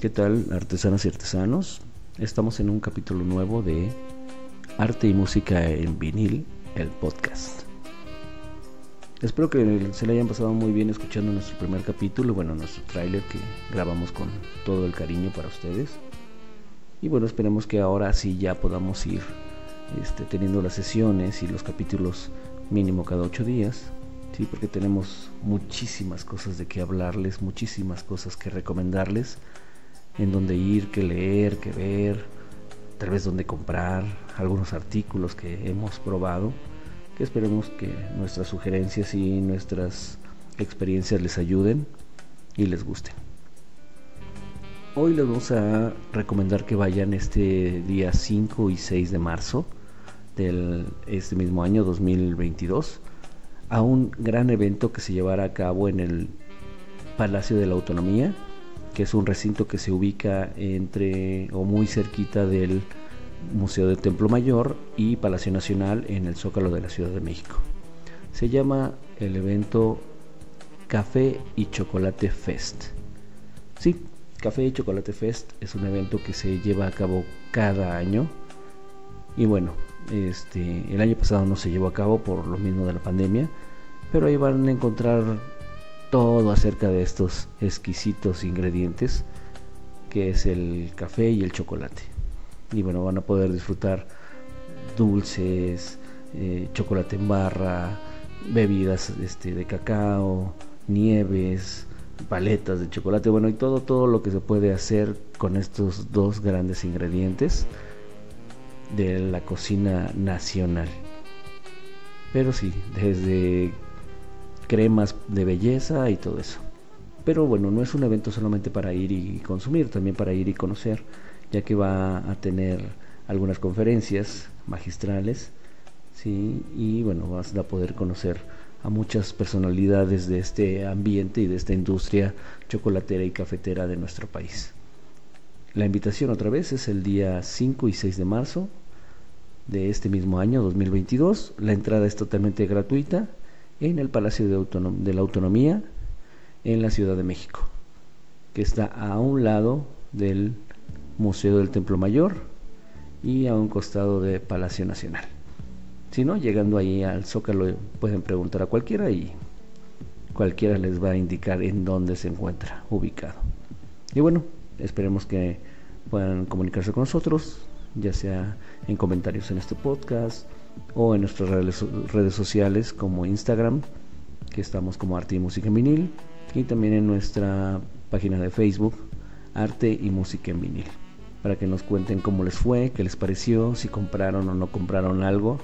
¿Qué tal, artesanas y artesanos? Estamos en un capítulo nuevo de Arte y Música en Vinil, el podcast. Espero que se le hayan pasado muy bien escuchando nuestro primer capítulo, bueno, nuestro tráiler que grabamos con todo el cariño para ustedes. Y bueno, esperemos que ahora sí ya podamos ir este, teniendo las sesiones y los capítulos mínimo cada ocho días Sí, porque tenemos muchísimas cosas de qué hablarles, muchísimas cosas que recomendarles, en dónde ir, qué leer, qué ver, tal vez dónde comprar, algunos artículos que hemos probado, que esperemos que nuestras sugerencias y nuestras experiencias les ayuden y les gusten. Hoy les vamos a recomendar que vayan este día 5 y 6 de marzo del este mismo año 2022 a un gran evento que se llevará a cabo en el Palacio de la Autonomía, que es un recinto que se ubica entre o muy cerquita del Museo del Templo Mayor y Palacio Nacional en el Zócalo de la Ciudad de México. Se llama el evento Café y Chocolate Fest. Sí, Café y Chocolate Fest es un evento que se lleva a cabo cada año. Y bueno, este, el año pasado no se llevó a cabo por lo mismo de la pandemia, pero ahí van a encontrar todo acerca de estos exquisitos ingredientes que es el café y el chocolate. Y bueno, van a poder disfrutar dulces, eh, chocolate en barra, bebidas este, de cacao, nieves, paletas de chocolate, bueno, y todo, todo lo que se puede hacer con estos dos grandes ingredientes de la cocina nacional. Pero sí, desde cremas de belleza y todo eso. Pero bueno, no es un evento solamente para ir y consumir, también para ir y conocer, ya que va a tener algunas conferencias magistrales, ¿sí? y bueno, vas a poder conocer a muchas personalidades de este ambiente y de esta industria chocolatera y cafetera de nuestro país. La invitación otra vez es el día 5 y 6 de marzo de este mismo año 2022. La entrada es totalmente gratuita en el Palacio de, la Autonomía en la Ciudad de México, que está a un lado del Museo del Templo Mayor y a un costado de Palacio Nacional. Si no, llegando ahí al Zócalo pueden preguntar a cualquiera y cualquiera les va a indicar en dónde se encuentra ubicado. Y bueno, esperemos que puedan comunicarse con nosotros, ya sea en comentarios en este podcast o en nuestras redes, sociales como Instagram, que estamos como Arte y Música en Vinil, y también en nuestra página de Facebook, Arte y Música en Vinil, para que nos cuenten cómo les fue, qué les pareció, si compraron o no compraron algo.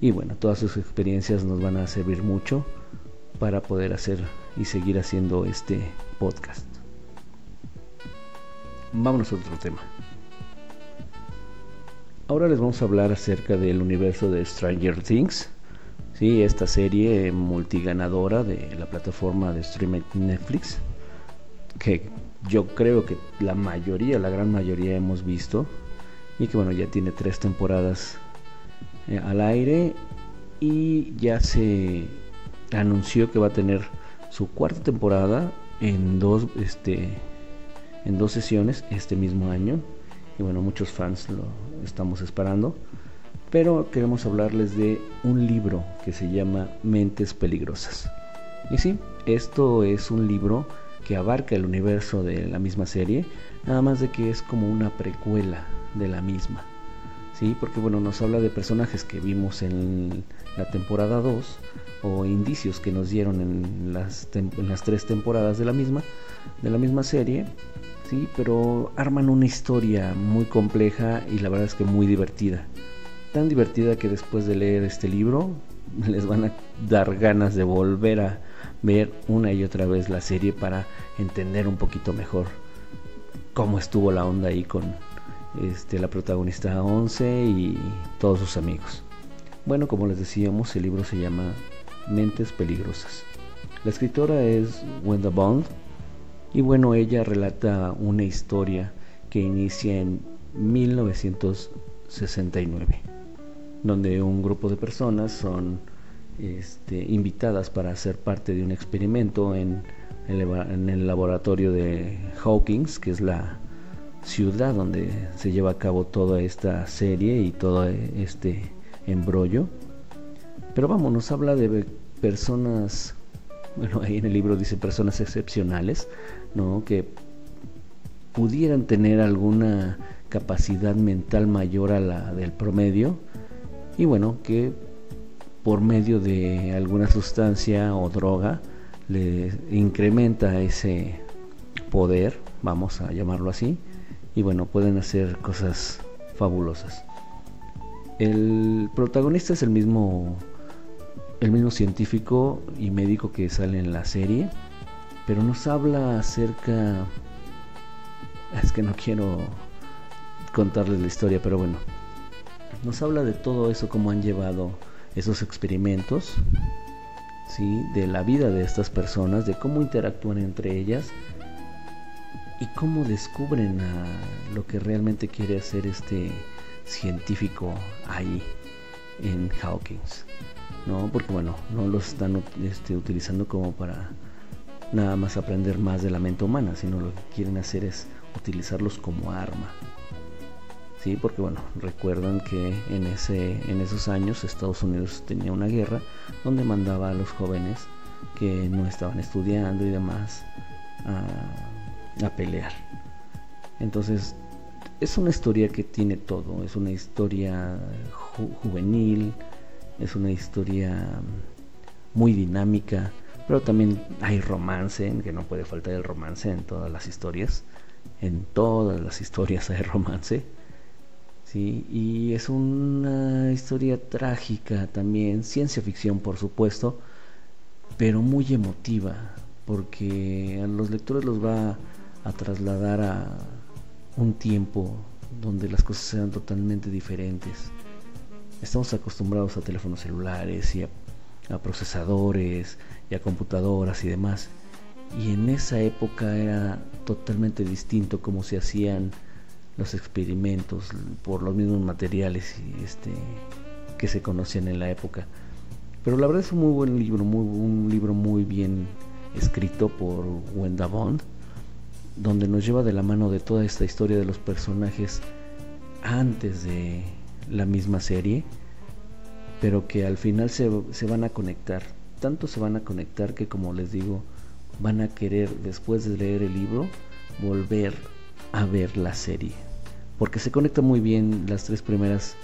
Y bueno, todas sus experiencias nos van a servir mucho para poder hacer y seguir haciendo este podcast. Vámonos a otro tema. Ahora les vamos a hablar acerca del universo de Stranger Things. Sí, esta serie multiganadora de la plataforma de streaming Netflix. Que yo creo que la mayoría, la gran mayoría hemos visto. Y que bueno, ya tiene tres temporadas eh, al aire. Y ya se anunció que va a tener su cuarta temporada en dos, este, en dos sesiones este mismo año y bueno, muchos fans lo estamos esperando. Pero queremos hablarles de un libro que se llama Mentes Peligrosas. Y sí, esto es un libro que abarca el universo de la misma serie, nada más de que es como una precuela de la misma. Sí, porque bueno, nos habla de personajes que vimos en la temporada 2 o indicios que nos dieron en las, en las tres temporadas de la misma, de la misma serie ¿sí? pero arman una historia muy compleja y la verdad es que muy divertida. Tan divertida que después de leer este libro les van a dar ganas de volver a ver una y otra vez la serie para entender un poquito mejor cómo estuvo la onda ahí con este, la protagonista 11 y todos sus amigos. Bueno, como les decíamos, el libro se llama Mentes Peligrosas. La escritora es Wenda Bond, y bueno, ella relata una historia que inicia en 1969, donde un grupo de personas son este, invitadas para ser parte de un experimento en, el laboratorio de Hawkins, que es la ciudad donde se lleva a cabo toda esta serie y todo este embrollo. Pero vamos, nos habla de personas, bueno, ahí en el libro dice personas excepcionales, ¿no? Que pudieran tener alguna capacidad mental mayor a la del promedio y bueno, que por medio de alguna sustancia o droga le incrementa ese poder, vamos a llamarlo así, y bueno, pueden hacer cosas fabulosas. El protagonista es el mismo el mismo científico y médico que sale en la serie, pero nos habla acerca es que no quiero contarles la historia, pero bueno, nos habla de todo eso, cómo han llevado esos experimentos, ¿sí? de la vida de estas personas, de cómo interactúan entre ellas y cómo descubren lo que realmente quiere hacer este científico ahí en Hawkins. ¿no? Porque bueno, no los están este, utilizando como para nada más aprender más de la mente humana, sino lo que quieren hacer es utilizarlos como arma. Sí, porque bueno, recuerdan que en, ese, en esos años Estados Unidos tenía una guerra donde mandaba a los jóvenes que no estaban estudiando y demás a, a pelear. Entonces, es una historia que tiene todo, es una historia juvenil, es una historia muy dinámica, pero también hay romance, que no puede faltar el romance en todas las historias. En todas las historias hay romance. ¿sí? Y es una historia trágica también, ciencia ficción por supuesto, pero muy emotiva, porque a los lectores los va a trasladar a un tiempo donde las cosas sean totalmente diferentes. Estamos acostumbrados a teléfonos celulares y a, procesadores y a computadoras y demás. Y en esa época era totalmente distinto cómo se hacían los experimentos por los mismos materiales y este que se conocían en la época. Pero la verdad es un muy buen libro, muy, un libro muy bien escrito por Wenda Bond, donde nos lleva de la mano de toda esta historia de los personajes antes de la misma serie, pero que al final se, se van a conectar. Tanto se van a conectar que como les digo, van a querer después de leer el libro volver a ver la serie. Porque se conecta muy bien las tres primeras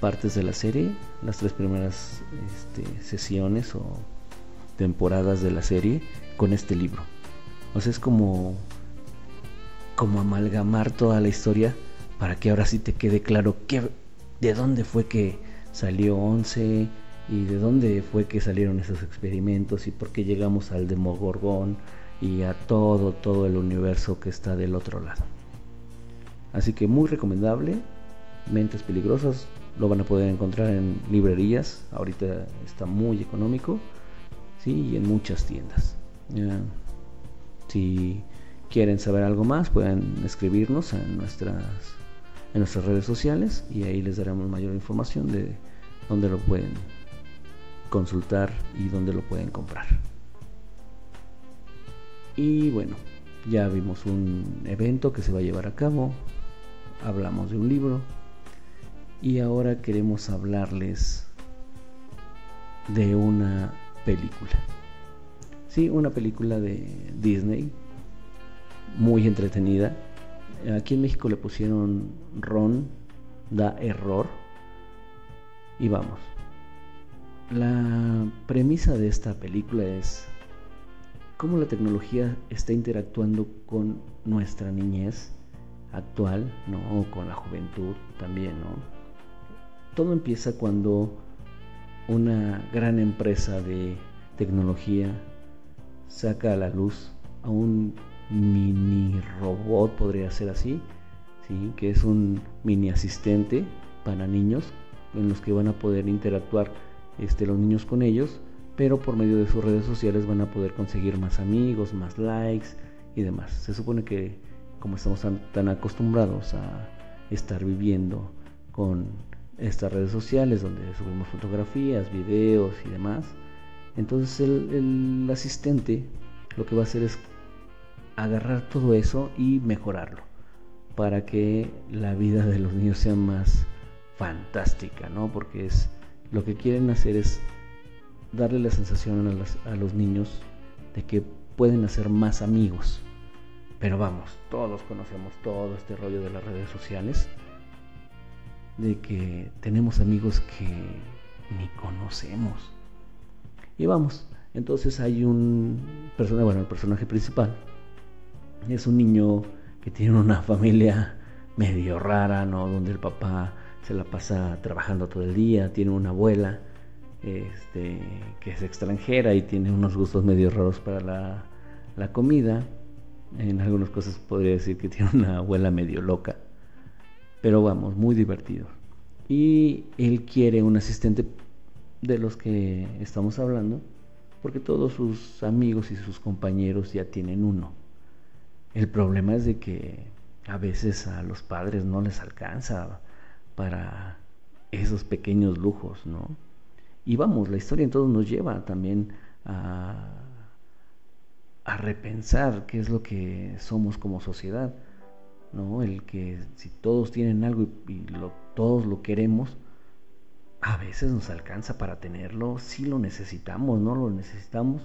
partes de la serie, las tres primeras este, sesiones o temporadas de la serie con este libro. O sea, es como, como amalgamar toda la historia para que ahora sí te quede claro que, de dónde fue que salió 11 y de dónde fue que salieron esos experimentos y por qué llegamos al Demogorgón y a todo, todo el universo que está del otro lado. Así que muy recomendable, Mentes Peligrosas, lo van a poder encontrar en librerías, ahorita está muy económico, ¿sí? y en muchas tiendas. si quieren saber algo más, pueden escribirnos en nuestras en nuestras redes sociales y ahí les daremos mayor información de dónde lo pueden consultar y dónde lo pueden comprar. Y bueno, ya vimos un evento que se va a llevar a cabo, hablamos de un libro y ahora queremos hablarles de una película. Sí, una película de Disney muy entretenida Aquí en México le pusieron Ron da error. Y vamos. La premisa de esta película es cómo la tecnología está interactuando con nuestra niñez actual, ¿no? Con la juventud también, ¿no? Todo empieza cuando una gran empresa de tecnología saca a la luz a un mini robot, podría ser así, ¿sí? que es un mini asistente para niños en los que van a poder interactuar este, los niños con ellos, pero por medio de sus redes sociales van a poder conseguir más amigos, más likes y demás. Se supone que como estamos tan, acostumbrados a estar viviendo con estas redes sociales donde subimos fotografías, videos y demás, entonces el asistente lo que va a hacer es agarrar todo eso y mejorarlo para que la vida de los niños sea más fantástica, ¿no? Porque es lo que quieren hacer es darle la sensación a, los niños de que pueden hacer más amigos. Pero vamos, todos conocemos todo este rollo de las redes sociales, de que tenemos amigos que ni conocemos. Y vamos, entonces hay un personaje, bueno, el personaje principal es un niño que tiene una familia medio rara, ¿no? Donde el papá se la pasa trabajando todo el día, tiene una abuela este, que es extranjera y tiene unos gustos medio raros para la, la comida. En algunas cosas podría decir que tiene una abuela medio loca, pero vamos, muy divertido. Y él quiere un asistente de los que estamos hablando, porque todos sus amigos y sus compañeros ya tienen uno. El problema es de que a veces a los padres no les alcanza para esos pequeños lujos, ¿no? Y vamos, la historia entonces nos lleva también a, a repensar qué es lo que somos como sociedad, ¿no? El que si todos tienen algo y, todos lo queremos, a veces nos alcanza para tenerlo, si lo necesitamos, no lo necesitamos,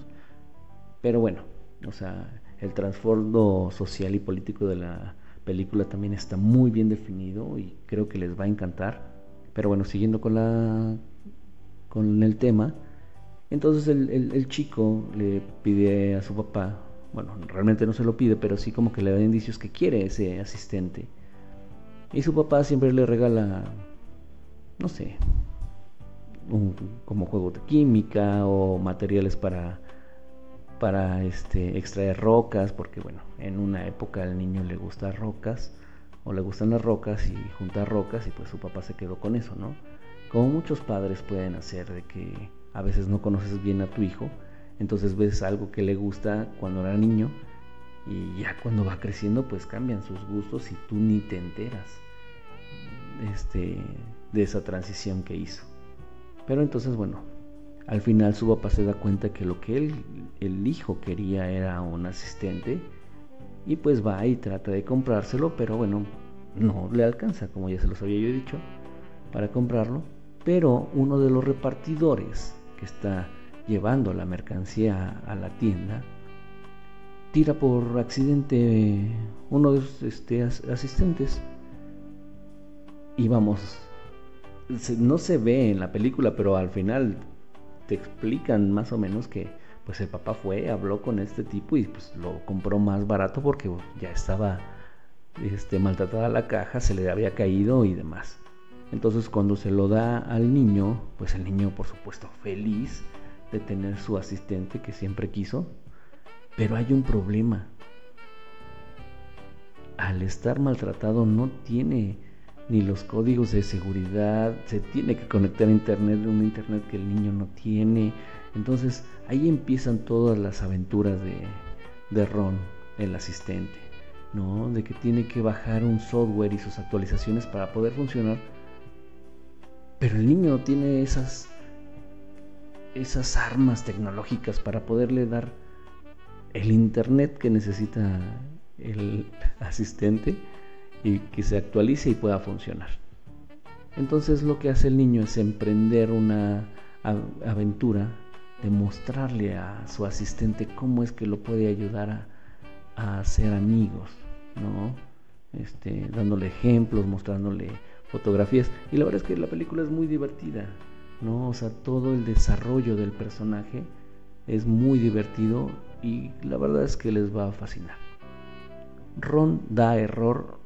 pero bueno, o sea, el trasfondo social y político de la película también está muy bien definido y creo que les va a encantar. Pero bueno, siguiendo con la con el tema, entonces el, chico le pide a su papá, bueno, realmente no se lo pide, pero sí como que le da indicios que quiere ese asistente. Y su papá siempre le regala, no sé, como juego de química o materiales para, para este, extraer rocas, porque bueno, en una época al niño le gustan rocas o le gustan las rocas y juntar rocas y pues su papá se quedó con eso, ¿no? Como muchos padres pueden hacer de que a veces no conoces bien a tu hijo, entonces ves algo que le gusta cuando era niño y ya cuando va creciendo pues cambian sus gustos y tú ni te enteras este, de esa transición que hizo. Pero entonces, bueno, al final su papá se da cuenta que lo que él, el hijo quería era un asistente y pues va y trata de comprárselo, pero bueno, no le alcanza, como ya se los había yo dicho, para comprarlo. Pero uno de los repartidores que está llevando la mercancía a la tienda tira por accidente uno de sus este, asistentes y vamos no se ve en la película, pero al final te explican más o menos que pues el papá fue, habló con este tipo y pues lo compró más barato porque ya estaba este, maltratada la caja, se le había caído y demás. Entonces cuando se lo da al niño, pues el niño por supuesto feliz de tener su asistente que siempre quiso, pero hay un problema. Al estar maltratado no tiene ni los códigos de seguridad, se tiene que conectar a internet, un internet que el niño no tiene. Entonces ahí empiezan todas las aventuras de, de Ron, el asistente, ¿no? De que tiene que bajar un software y sus actualizaciones para poder funcionar. Pero el niño no tiene esas, esas armas tecnológicas para poderle dar el internet que necesita el asistente y que se actualice y pueda funcionar. Entonces lo que hace el niño es emprender una aventura de mostrarle a su asistente cómo es que lo puede ayudar a, a ser amigos, ¿no? Este, dándole ejemplos, mostrándole fotografías. Y la verdad es que la película es muy divertida, ¿no? O sea, todo el desarrollo del personaje es muy divertido y la verdad es que les va a fascinar. Ron da error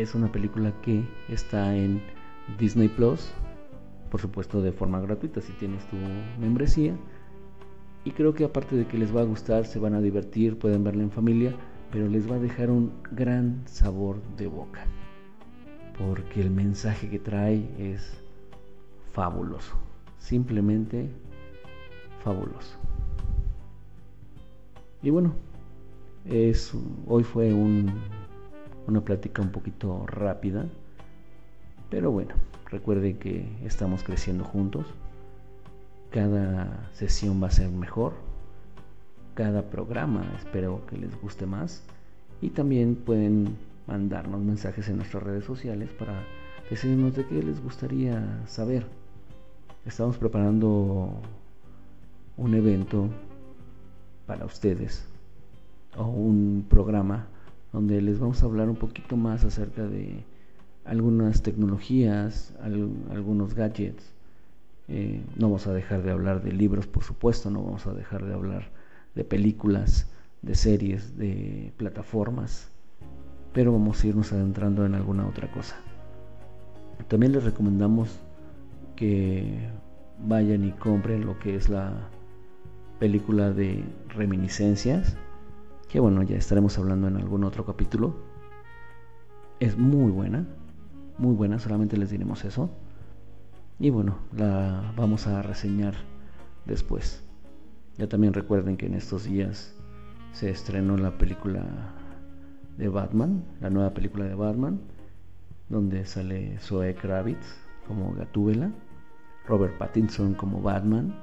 es una película que está en Disney Plus, por supuesto de forma gratuita si tienes tu membresía. Y creo que aparte de que les va a gustar, se van a divertir, pueden verla en familia, pero les va a dejar un gran sabor de boca. Porque el mensaje que trae es fabuloso. Simplemente fabuloso. Y bueno, es, hoy fue un una plática un poquito rápida. Pero bueno, recuerden que estamos creciendo juntos. Cada sesión va a ser mejor. cada programa. Espero que les guste más. Y también pueden mandarnos mensajes en nuestras redes sociales para decirnos de qué les gustaría saber. Estamos preparando un evento para ustedes o un programa donde les vamos a hablar un poquito más acerca de algunas tecnologías, algunos gadgets. Eh, no vamos a dejar de hablar de libros, por supuesto, no vamos a dejar de hablar de películas, de series, de plataformas, pero vamos a irnos adentrando en alguna otra cosa. También les recomendamos que vayan y compren lo que es la película de reminiscencias, que bueno, ya estaremos hablando en algún otro capítulo. Es muy buena, muy buena, solamente les diremos eso. Y bueno, la vamos a reseñar después. Ya también recuerden que en estos días se estrenó la película de Batman, la nueva película de Batman, donde sale Zoe Kravitz como Gatúbela, Robert Pattinson como Batman.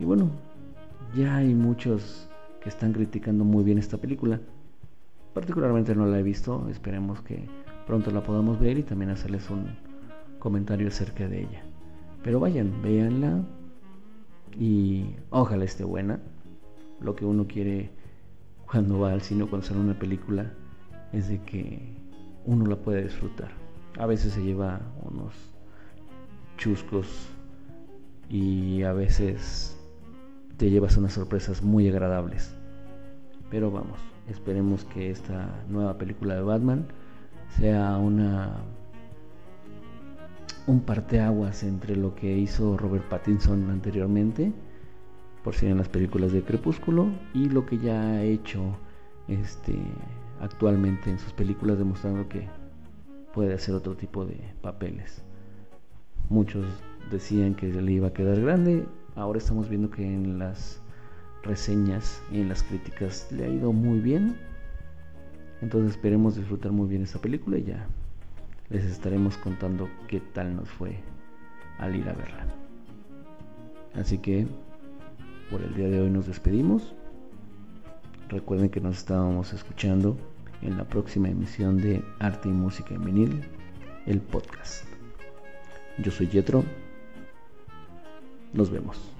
Y bueno, ya hay muchos que están criticando muy bien esta película. Particularmente no la he visto, esperemos que pronto la podamos ver y también hacerles un comentario acerca de ella. Pero vayan, véanla y ojalá esté buena. Lo que uno quiere cuando va al cine o cuando sale una película es de que uno la pueda disfrutar. A veces se lleva unos chuscos y a veces te llevas unas sorpresas muy agradables. Pero vamos, esperemos que esta nueva película de Batman sea una un parteaguas entre lo que hizo Robert Pattinson anteriormente, por si en las películas de Crepúsculo, y lo que ya ha hecho este actualmente en sus películas demostrando que puede hacer otro tipo de papeles. Muchos decían que le iba a quedar grande, ahora estamos viendo que en las reseñas y en las críticas le ha ido muy bien entonces esperemos disfrutar muy bien esta película y ya les estaremos contando qué tal nos fue al ir a verla. Así que por el día de hoy nos despedimos. Recuerden que nos estábamos escuchando en la próxima emisión de Arte y Música en Vinil, el podcast. Yo soy Jetro. Nos vemos.